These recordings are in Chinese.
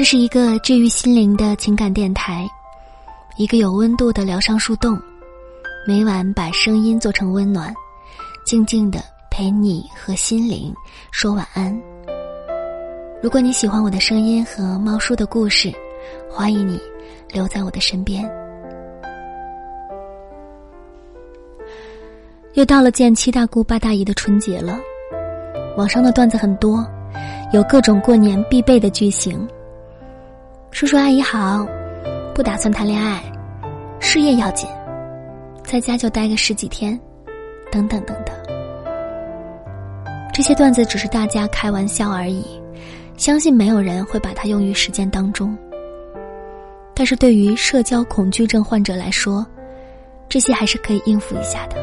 这是一个治愈心灵的情感电台，一个有温度的疗伤树洞，每晚把声音做成温暖，静静的陪你和心灵说晚安。如果你喜欢我的声音和猫叔的故事，欢迎你留在我的身边。又到了见七大姑八大姨的春节了，网上的段子很多，有各种过年必备的句型。叔叔阿姨好，不打算谈恋爱，事业要紧，在家就待个十几天，等等等等。这些段子只是大家开玩笑而已，相信没有人会把它用于实践当中。但是对于社交恐惧症患者来说，这些还是可以应付一下的。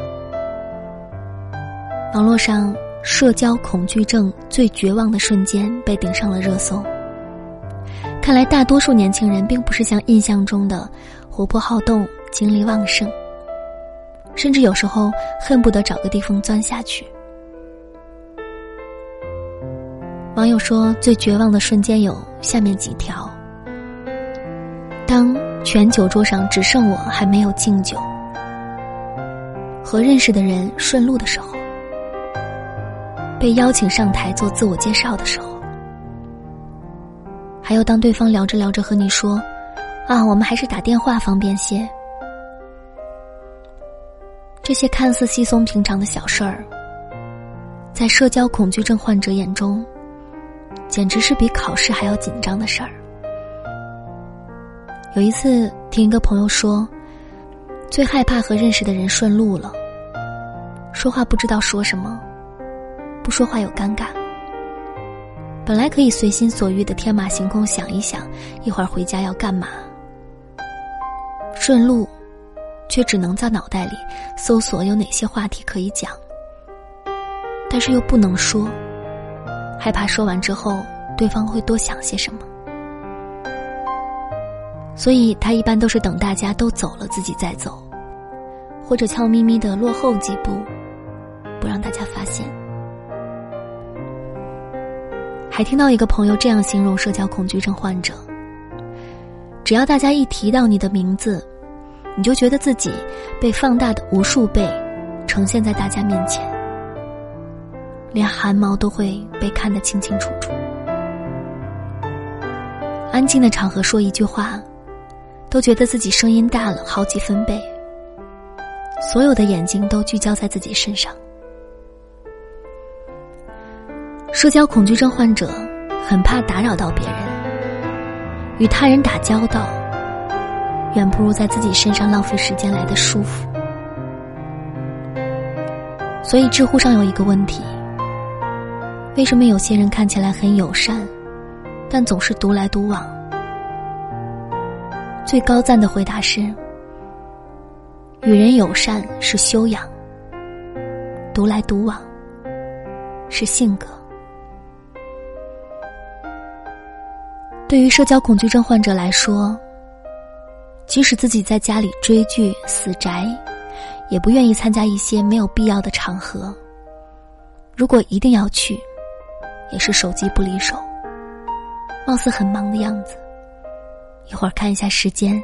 网络上社交恐惧症最绝望的瞬间被顶上了热搜。看来大多数年轻人并不是像印象中的活泼好动、精力旺盛，甚至有时候恨不得找个地方钻下去。网友说，最绝望的瞬间有下面几条：当全酒桌上只剩我还没有敬酒，和认识的人顺路的时候，被邀请上台做自我介绍的时候。还有，当对方聊着聊着和你说：“啊，我们还是打电话方便些。”这些看似稀松平常的小事儿，在社交恐惧症患者眼中，简直是比考试还要紧张的事儿。有一次听一个朋友说，最害怕和认识的人顺路了，说话不知道说什么，不说话又尴尬。本来可以随心所欲的天马行空想一想，一会儿回家要干嘛。顺路，却只能在脑袋里搜索有哪些话题可以讲，但是又不能说，害怕说完之后对方会多想些什么，所以他一般都是等大家都走了自己再走，或者悄咪咪的落后几步，不让大家还听到一个朋友这样形容社交恐惧症患者：只要大家一提到你的名字，你就觉得自己被放大的无数倍，呈现在大家面前，连汗毛都会被看得清清楚楚。安静的场合说一句话，都觉得自己声音大了好几分贝，所有的眼睛都聚焦在自己身上。社交恐惧症患者很怕打扰到别人，与他人打交道，远不如在自己身上浪费时间来的舒服。所以知乎上有一个问题：为什么有些人看起来很友善，但总是独来独往？最高赞的回答是：与人友善是修养，独来独往是性格。对于社交恐惧症患者来说，即使自己在家里追剧死宅，也不愿意参加一些没有必要的场合。如果一定要去，也是手机不离手，貌似很忙的样子。一会儿看一下时间，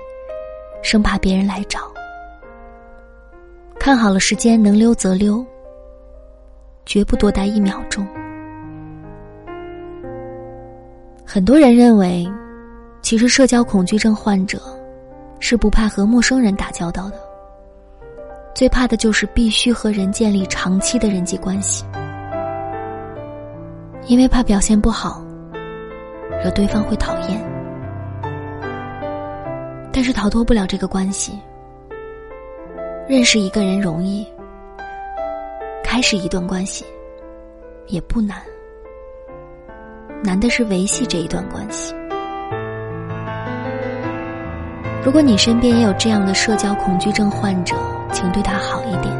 生怕别人来找。看好了时间，能溜则溜，绝不多待一秒钟。很多人认为，其实社交恐惧症患者是不怕和陌生人打交道的，最怕的就是必须和人建立长期的人际关系，因为怕表现不好，惹对方会讨厌。但是逃脱不了这个关系，认识一个人容易，开始一段关系也不难。难的是维系这一段关系。如果你身边也有这样的社交恐惧症患者，请对他好一点。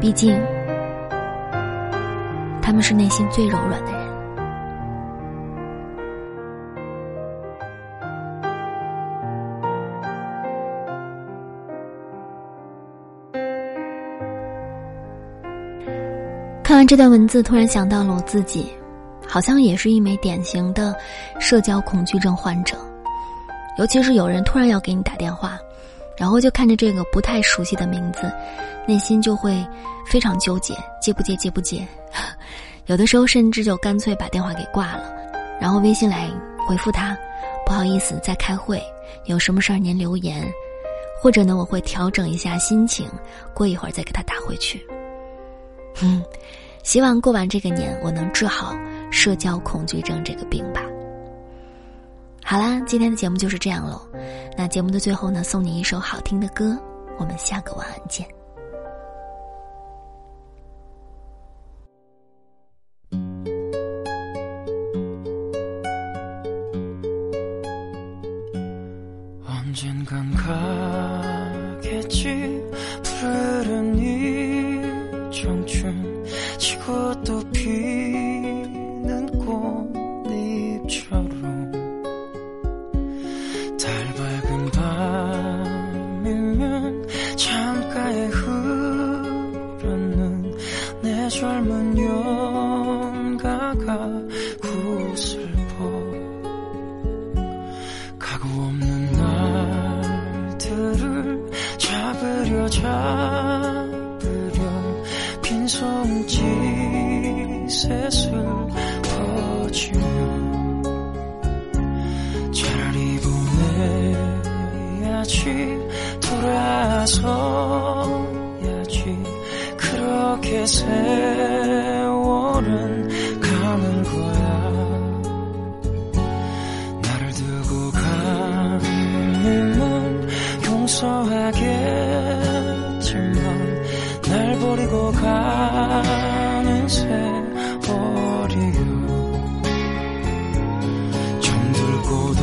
毕竟，他们是内心最柔软的人。看完这段文字，突然想到了我自己。好像也是一枚典型的社交恐惧症患者。尤其是有人突然要给你打电话，然后就看着这个不太熟悉的名字，内心就会非常纠结，接不接，接不接。有的时候甚至就干脆把电话给挂了，然后微信来回复他：“不好意思，在开会，有什么事儿您留言。”或者呢，我会调整一下心情，过一会儿再给他打回去。嗯，希望过完这个年，我能治好社交恐惧症这个病吧。好啦，今天的节目就是这样喽。那节目的最后呢，送你一首好听的歌，我们下个晚安见。 언젠간 가겠지 푸르른 이 청춘 지고 또 피 잡으려 잡으려 빈손짓에 슬퍼지며 차라리 보내야지 돌아서야지. 그렇게 세월은 가는 거야. 나를 두고 가님은 용서하겠지만 날 버리고 가는 세월이요. 정들 곳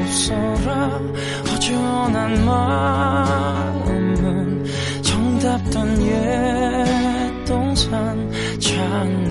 없어라. 허전한 마음은 정답던 옛 동산 찾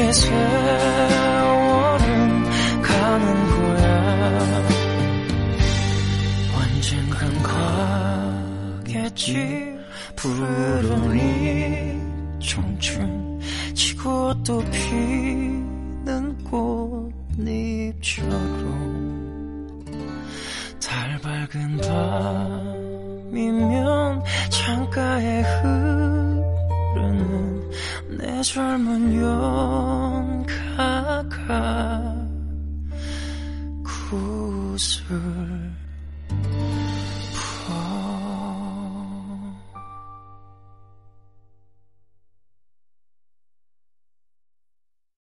그렇게 세월은 가는 거야. 언젠간 가겠지 푸르른 이 청춘 지고 또 피는 꽃잎처럼. 달 밝은 밤이면 창가에 내 젊은 연가가 구슬